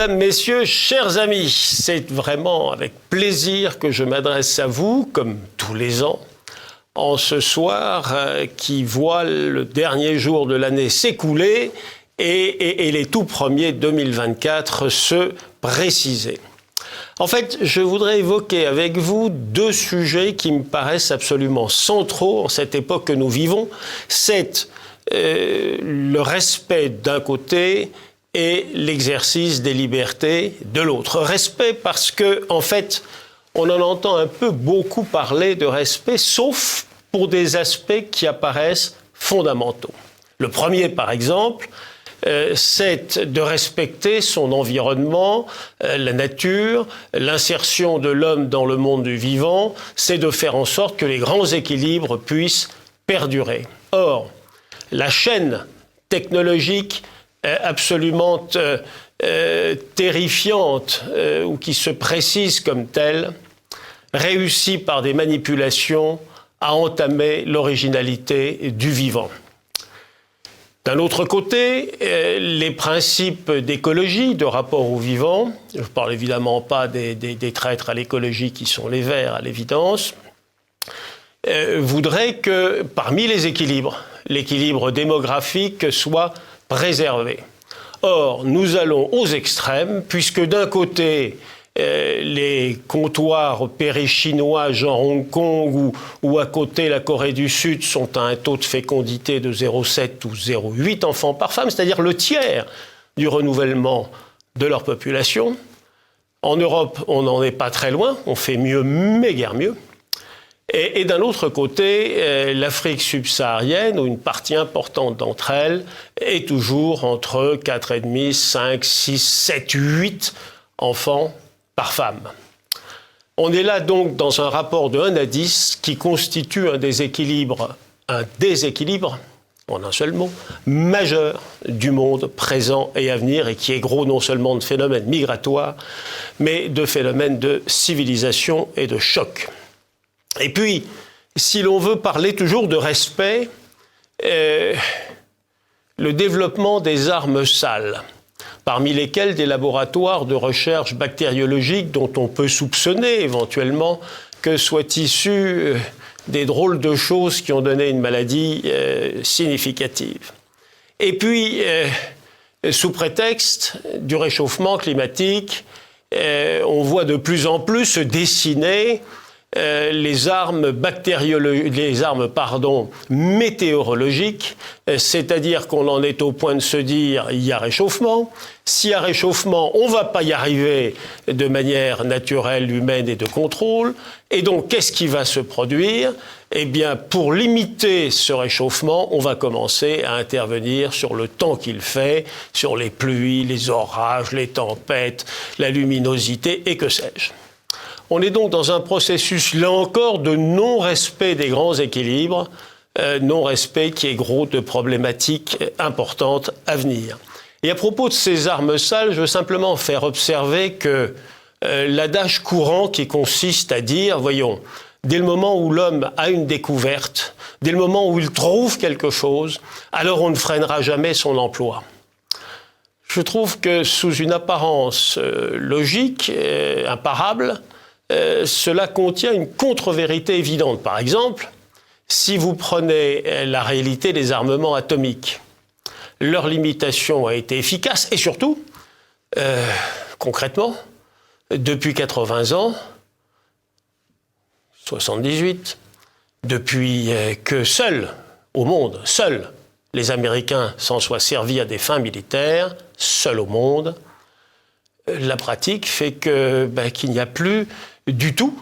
Mesdames, Messieurs, chers amis, c'est vraiment avec plaisir que je m'adresse à vous, comme tous les ans, en ce soir euh, qui voit le dernier jour de l'année s'écouler et, les tout premiers 2024 se préciser. En fait, je voudrais évoquer avec vous deux sujets qui me paraissent absolument centraux en cette époque que nous vivons. C'est euh, le respect d'un côté et l'exercice des libertés de l'autre. Respect parce que, en fait, on en entend un peu beaucoup parler de respect, sauf pour des aspects qui apparaissent fondamentaux. Le premier, par exemple, euh, c'est de respecter son environnement, euh, la nature, l'insertion de l'homme dans le monde du vivant, c'est de faire en sorte que les grands équilibres puissent perdurer. Or, la chaîne technologique absolument euh, euh, terrifiante ou qui se précise comme telle réussit par des manipulations à entamer l'originalité du vivant. D'un autre côté, les principes d'écologie, de rapport au vivant, je ne parle évidemment pas des, des traîtres à l'écologie qui sont les verts à l'évidence, voudraient que parmi les équilibres, l'équilibre démographique soit Or, nous allons aux extrêmes, puisque d'un côté, euh, les comptoirs péri-chinois, genre Hong Kong ou, à côté la Corée du Sud, sont à un taux de fécondité de 0,7 ou 0,8 enfants par femme, c'est-à-dire le tiers du renouvellement de leur population. En Europe, on n'en est pas très loin, on fait mieux, mais guère mieux. Et, d'un autre côté, euh, l'Afrique subsaharienne, où une partie importante d'entre elles est toujours entre 4,5, 5, 6, 7, 8 enfants par femme. On est là donc dans un rapport de 1 à 10 qui constitue un déséquilibre, un déséquilibre, en un seul mot, majeur du monde présent et à venir et qui est gros non seulement de phénomènes migratoires, mais de phénomènes de civilisation et de choc. Et puis, si l'on veut parler toujours de respect, euh, le développement des armes sales, parmi lesquelles des laboratoires de recherche bactériologique dont on peut soupçonner éventuellement que soient issus euh, des drôles de choses qui ont donné une maladie euh, significative. Et puis, sous prétexte du réchauffement climatique, on voit de plus en plus se dessiner euh, les armes bactériologiques, les armes pardon, météorologiques, euh, c'est-à-dire qu'on en est au point de se dire il y a réchauffement. S'il y a réchauffement, on ne va pas y arriver de manière naturelle, humaine et de contrôle. Et donc, qu'est-ce qui va se produire? Eh bien, pour limiter ce réchauffement, on va commencer à intervenir sur le temps qu'il fait, sur les pluies, les orages, les tempêtes, la luminosité et que sais-je. On est donc dans un processus, là encore, de non-respect des grands équilibres, euh, non-respect qui est gros de problématiques importantes à venir. Et à propos de ces armes sales, je veux simplement faire observer que euh, l'adage courant qui consiste à dire, voyons, dès le moment où l'homme a une découverte, dès le moment où il trouve quelque chose, alors on ne freinera jamais son emploi. Je trouve que sous une apparence euh, logique, imparable, euh, cela contient une contre-vérité évidente. Par exemple, si vous prenez euh, la réalité des armements atomiques, leur limitation a été efficace et surtout, euh, concrètement, depuis 80 ans, 78, depuis que seuls au monde, seuls les Américains s'en soient servis à des fins militaires, seuls au monde, la pratique fait ben, qu'il n'y a plus du tout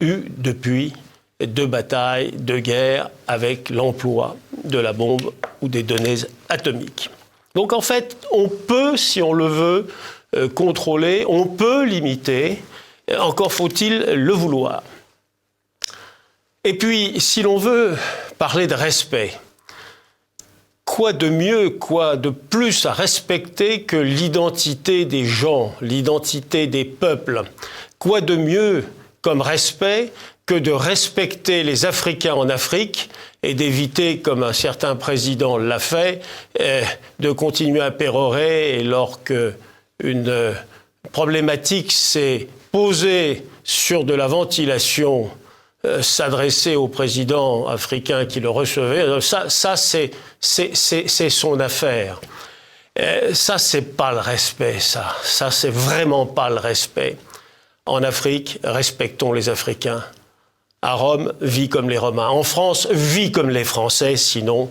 eu depuis de batailles, de guerres avec l'emploi de la bombe ou des données atomiques. Donc en fait, on peut, si on le veut, euh, contrôler, on peut limiter, encore faut-il le vouloir. Et puis, si l'on veut parler de respect, quoi de mieux, quoi de plus à respecter que l'identité des gens, l'identité des peuples Quoi de mieux comme respect que de respecter les Africains en Afrique et d'éviter, comme un certain président l'a fait, eh, de continuer à pérorer et lorsque une problématique s'est posée sur de la ventilation euh, s'adresser au président africain qui le recevait, ça, ça c'est, son affaire. Euh, ça, c'est pas le respect, ça. Ça, c'est vraiment pas le respect. En Afrique, respectons les Africains. À Rome, vis comme les Romains. En France, vis comme les Français, sinon,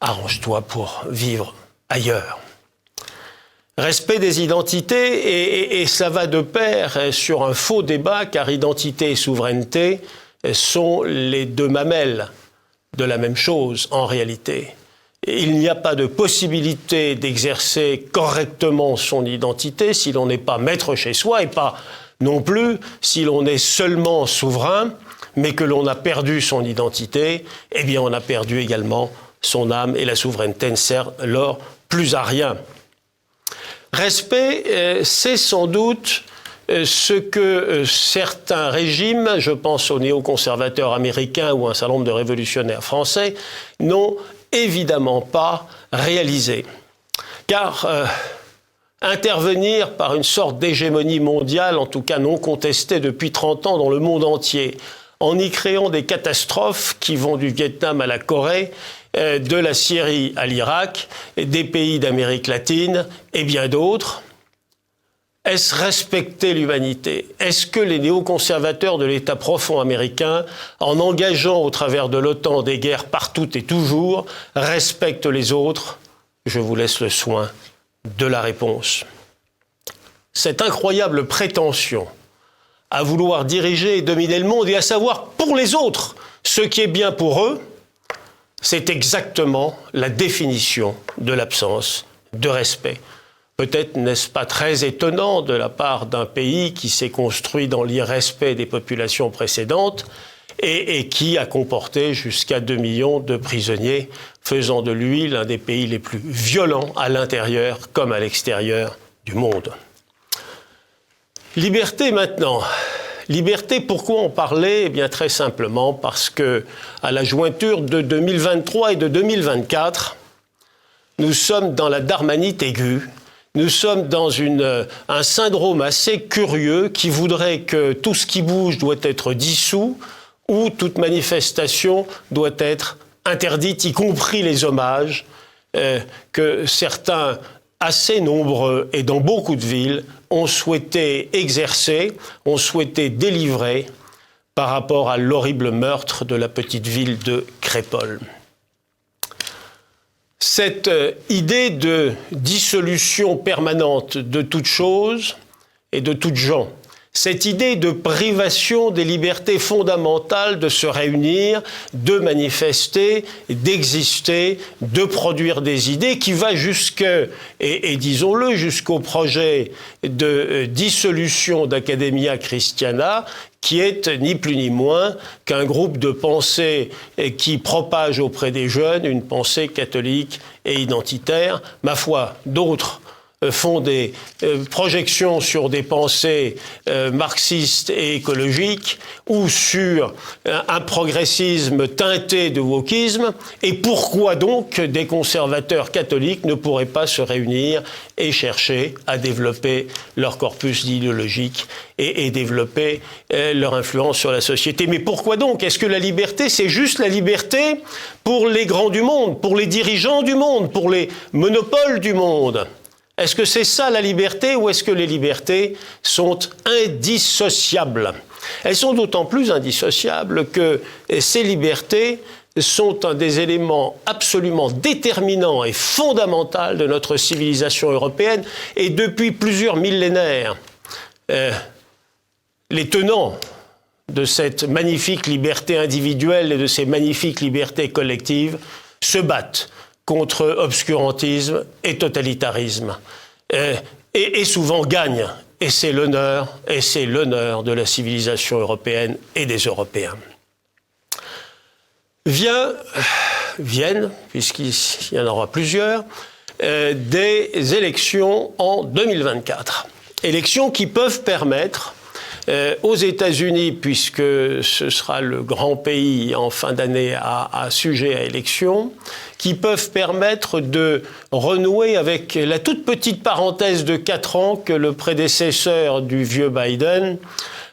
arrange-toi pour vivre ailleurs. Respect des identités, et, et, ça va de pair sur un faux débat, car identité et souveraineté, sont les deux mamelles de la même chose en réalité. Il n'y a pas de possibilité d'exercer correctement son identité si l'on n'est pas maître chez soi et pas non plus si l'on est seulement souverain, mais que l'on a perdu son identité, eh bien on a perdu également son âme et la souveraineté ne sert alors plus à rien. Respect, euh, c'est sans doute euh, ce que euh, certains régimes, je pense aux néoconservateurs américains ou un certain nombre de révolutionnaires français, n'ont évidemment pas réalisé. Car intervenir par une sorte d'hégémonie mondiale, en tout cas non contestée depuis 30 ans dans le monde entier, en y créant des catastrophes qui vont du Vietnam à la Corée, de la Syrie à l'Irak, des pays d'Amérique latine et bien d'autres, est-ce respecter l'humanité? Est-ce que les néoconservateurs de l'État profond américain, en engageant au travers de l'OTAN des guerres partout et toujours, respectent les autres? Je vous laisse le soin de la réponse. Cette incroyable prétention à vouloir diriger et dominer le monde et à savoir pour les autres ce qui est bien pour eux, c'est exactement la définition de l'absence de respect. Peut-être n'est-ce pas très étonnant de la part d'un pays qui s'est construit dans l'irrespect des populations précédentes et, qui a comporté jusqu'à 2 millions de prisonniers, faisant de lui l'un des pays les plus violents à l'intérieur comme à l'extérieur du monde. Liberté maintenant. Liberté, pourquoi en parler? Eh bien très simplement parce que à la jointure de 2023 et de 2024, nous sommes dans la darmanite aiguë nous sommes dans euh, un syndrome assez curieux qui voudrait que tout ce qui bouge doit être dissous ou toute manifestation doit être interdite, y compris les hommages euh, que certains assez nombreux et dans beaucoup de villes ont souhaité exercer, ont souhaité délivrer par rapport à l'horrible meurtre de la petite ville de Crépole. Cette euh, idée de dissolution permanente de toute chose et de toute gens, cette idée de privation des libertés fondamentales de se réunir, de manifester, d'exister, de produire des idées, qui va jusque, et, disons-le, jusqu'au projet de euh, dissolution d'Academia Christiana, qui est ni plus ni moins qu'un groupe de pensées qui propage auprès des jeunes une pensée catholique et identitaire. Ma foi, d'autres euh, font des euh, projections sur des pensées euh, marxistes et écologiques ou sur un progressisme teinté de wokisme. Et pourquoi donc des conservateurs catholiques ne pourraient pas se réunir et chercher à développer leur corpus idéologique et, et développer leur influence sur la société? Mais pourquoi donc? Est-ce que la liberté, c'est juste la liberté pour les grands du monde, pour les dirigeants du monde, pour les monopoles du monde? Est-ce que c'est ça la liberté ou est-ce que les libertés sont indissociables? Elles sont d'autant plus indissociables que ces libertés sont un des éléments absolument déterminants et fondamentaux de notre civilisation européenne et depuis plusieurs millénaires. Euh, les tenants de cette magnifique liberté individuelle et de ces magnifiques libertés collectives se battent contre obscurantisme et totalitarisme. Euh, et, souvent gagne. Et c'est l'honneur, et c'est l'honneur de la civilisation européenne et des Européens. Viennent, puisqu'il y en aura plusieurs, euh, des élections en 2024. Élections qui peuvent permettre euh, aux États-Unis, puisque ce sera le grand pays en fin d'année à, sujet à élection, qui peuvent permettre de renouer avec la toute petite parenthèse de 4 ans que le prédécesseur du vieux Biden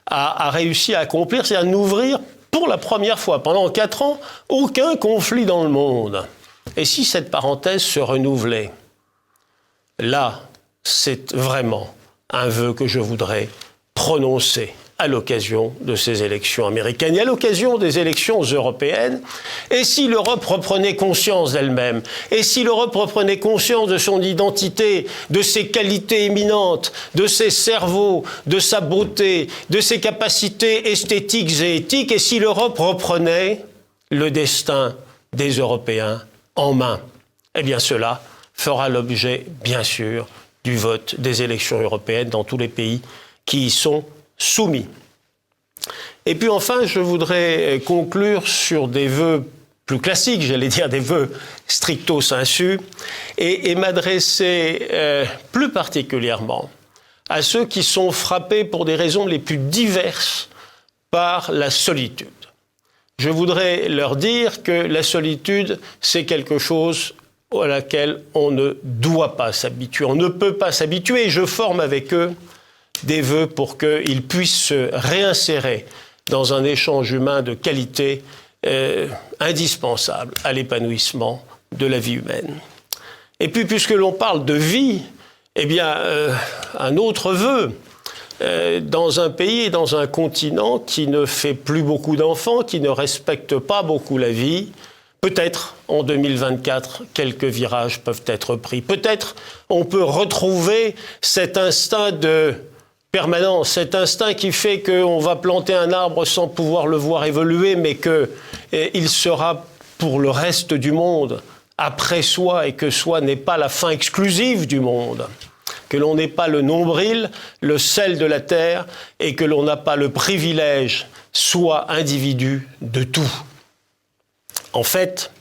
a, réussi à accomplir, c'est à n'ouvrir pour la première fois pendant 4 ans aucun conflit dans le monde. Et si cette parenthèse se renouvelait Là, c'est vraiment un vœu que je voudrais prononcer à l'occasion de ces élections américaines et à l'occasion des élections européennes. Et si l'Europe reprenait conscience d'elle-même, et si l'Europe reprenait conscience de son identité, de ses qualités éminentes, de ses cerveaux, de sa beauté, de ses capacités esthétiques et éthiques, et si l'Europe reprenait le destin des Européens en main, eh bien cela fera l'objet, bien sûr, du vote des élections européennes dans tous les pays qui y sont soumis. Et puis enfin, je voudrais conclure sur des vœux plus classiques, j'allais dire des vœux stricto sensu, et, et m'adresser euh, plus particulièrement à ceux qui sont frappés pour des raisons les plus diverses par la solitude. Je voudrais leur dire que la solitude, c'est quelque chose à laquelle on ne doit pas s'habituer. On ne peut pas s'habituer. Je forme avec eux des vœux pour qu'ils puissent se réinsérer dans un échange humain de qualité euh, indispensable à l'épanouissement de la vie humaine. Et puis, puisque l'on parle de vie, eh bien, euh, un autre vœu, euh, dans un pays et dans un continent qui ne fait plus beaucoup d'enfants, qui ne respecte pas beaucoup la vie, Peut-être en 2024, quelques virages peuvent être pris. Peut-être on peut retrouver cet instinct de permanence, cet instinct qui fait qu'on va planter un arbre sans pouvoir le voir évoluer, mais qu'il eh, sera pour le reste du monde après soi et que soi n'est pas la fin exclusive du monde que l'on n'est pas le nombril, le sel de la terre, et que l'on n'a pas le privilège, soit individu, de tout. En fait,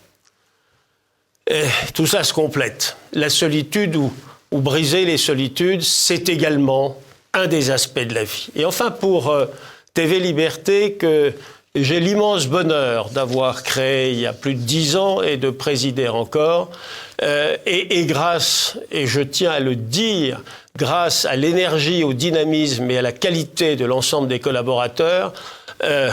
eh, tout ça se complète. La solitude ou, briser les solitudes, c'est également un des aspects de la vie. Et enfin, pour euh, TV Liberté, que j'ai l'immense bonheur d'avoir créé il y a plus de dix ans et de présider encore, euh, et, grâce, et je tiens à le dire, grâce à l'énergie, au dynamisme et à la qualité de l'ensemble des collaborateurs, euh,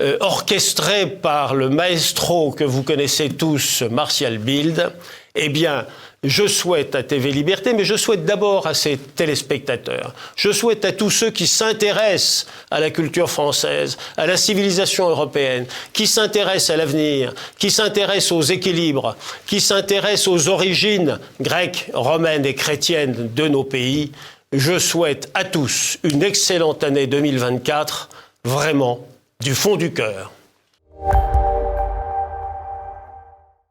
euh, orchestré par le maestro que vous connaissez tous, Martial Bild, eh bien, je souhaite à TV Liberté, mais je souhaite d'abord à ses téléspectateurs, je souhaite à tous ceux qui s'intéressent à la culture française, à la civilisation européenne, qui s'intéressent à l'avenir, qui s'intéressent aux équilibres, qui s'intéressent aux origines grecques, romaines et chrétiennes de nos pays, je souhaite à tous une excellente année 2024, vraiment du fond du cœur.